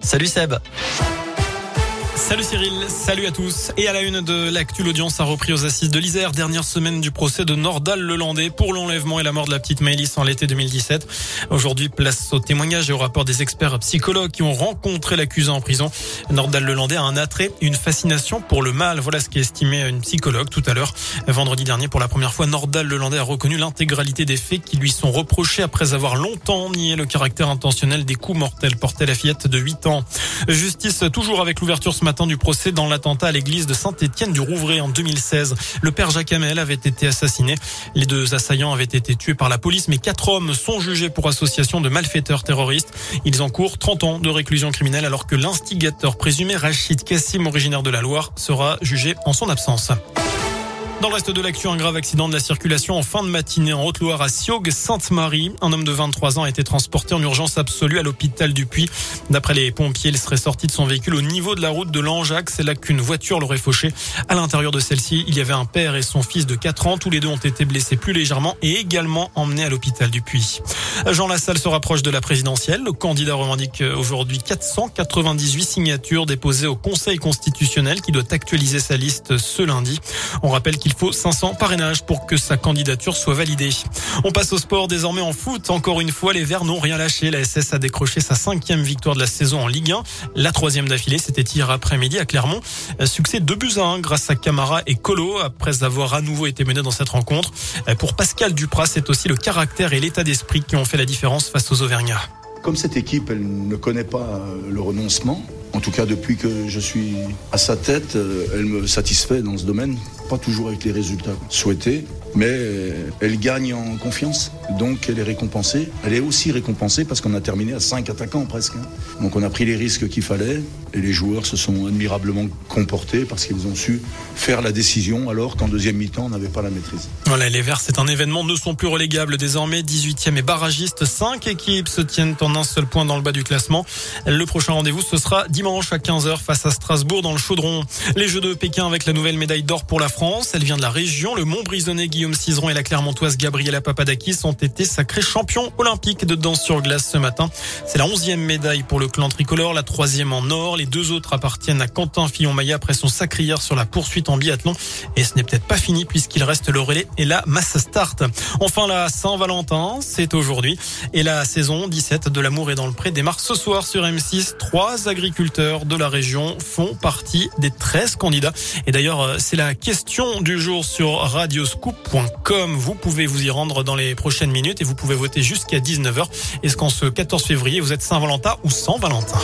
Salut Seb. Salut Cyril, salut à tous. Et à la une de l'actu, l'audience a repris aux assises de l'Isère, dernière semaine du procès de Nordal Lelandais pour l'enlèvement et la mort de la petite Maëlys en l'été 2017. Aujourd'hui, place au témoignage et au rapport des experts psychologues qui ont rencontré l'accusé en prison. Nordal Lelandais a un attrait, une fascination pour le mal. Voilà ce qu'estimait une psychologue tout à l'heure. Vendredi dernier, pour la première fois, Nordal Lelandais a reconnu l'intégralité des faits qui lui sont reprochés après avoir longtemps nié le caractère intentionnel des coups mortels portés à la fillette de 8 ans. Justice toujours avec l'ouverture matin du procès dans l'attentat à l'église de Saint-Étienne du Rouvray en 2016. Le père Jacques Hamel avait été assassiné. Les deux assaillants avaient été tués par la police, mais quatre hommes sont jugés pour association de malfaiteurs terroristes. Ils encourent 30 ans de réclusion criminelle alors que l'instigateur présumé Rachid Kassim, originaire de la Loire, sera jugé en son absence. Dans le reste de l'actu, un grave accident de la circulation en fin de matinée en Haute-Loire à Siogue, Sainte-Marie. Un homme de 23 ans a été transporté en urgence absolue à l'hôpital du Puy. D'après les pompiers, il serait sorti de son véhicule au niveau de la route de Langeac. C'est là qu'une voiture l'aurait fauché. À l'intérieur de celle-ci, il y avait un père et son fils de 4 ans. Tous les deux ont été blessés plus légèrement et également emmenés à l'hôpital du Puy. Jean Lassalle se rapproche de la présidentielle. Le candidat revendique aujourd'hui 498 signatures déposées au Conseil constitutionnel qui doit actualiser sa liste ce lundi. On rappelle il faut 500 parrainages pour que sa candidature soit validée. On passe au sport désormais en foot. Encore une fois, les Verts n'ont rien lâché. La SS a décroché sa cinquième victoire de la saison en Ligue 1. La troisième d'affilée, c'était hier après-midi à Clermont. Succès de buts à 1 grâce à Camara et Colo après avoir à nouveau été mené dans cette rencontre. Pour Pascal Duprat, c'est aussi le caractère et l'état d'esprit qui ont fait la différence face aux Auvergnats. Comme cette équipe, elle ne connaît pas le renoncement, en tout cas, depuis que je suis à sa tête, euh, elle me satisfait dans ce domaine. Pas toujours avec les résultats souhaités, mais elle gagne en confiance. Donc elle est récompensée. Elle est aussi récompensée parce qu'on a terminé à 5 attaquants presque. Hein. Donc on a pris les risques qu'il fallait et les joueurs se sont admirablement comportés parce qu'ils ont su faire la décision alors qu'en deuxième mi-temps on n'avait pas la maîtrise. Voilà, les Verts, c'est un événement, ne sont plus relégables désormais. 18e et barragiste, 5 équipes se tiennent en un seul point dans le bas du classement. Le prochain rendez-vous, ce sera dimanche à 15h face à Strasbourg dans le Chaudron. Les Jeux de Pékin avec la nouvelle médaille d'or pour la France. Elle vient de la région. Le Mont-Brisonnais Guillaume Cizeron et la Clermontoise Gabriela Papadakis ont été sacrés champions olympiques de danse sur glace ce matin. C'est la onzième médaille pour le clan tricolore, la troisième en or. Les deux autres appartiennent à Quentin Fillon-Maillat après son sacré hier sur la poursuite en biathlon. Et ce n'est peut-être pas fini puisqu'il reste le relais et la masse start. Enfin, la Saint-Valentin, c'est aujourd'hui. Et la saison 17 de l'amour est dans le pré démarre ce soir sur M6. Trois agriculteurs de la région font partie des 13 candidats. Et d'ailleurs, euh, c'est la question du jour sur Vous pouvez vous y rendre dans les prochaines minutes et vous pouvez voter jusqu'à 19h. Est-ce qu'en ce 14 février, vous êtes Saint-Valentin ou sans Valentin?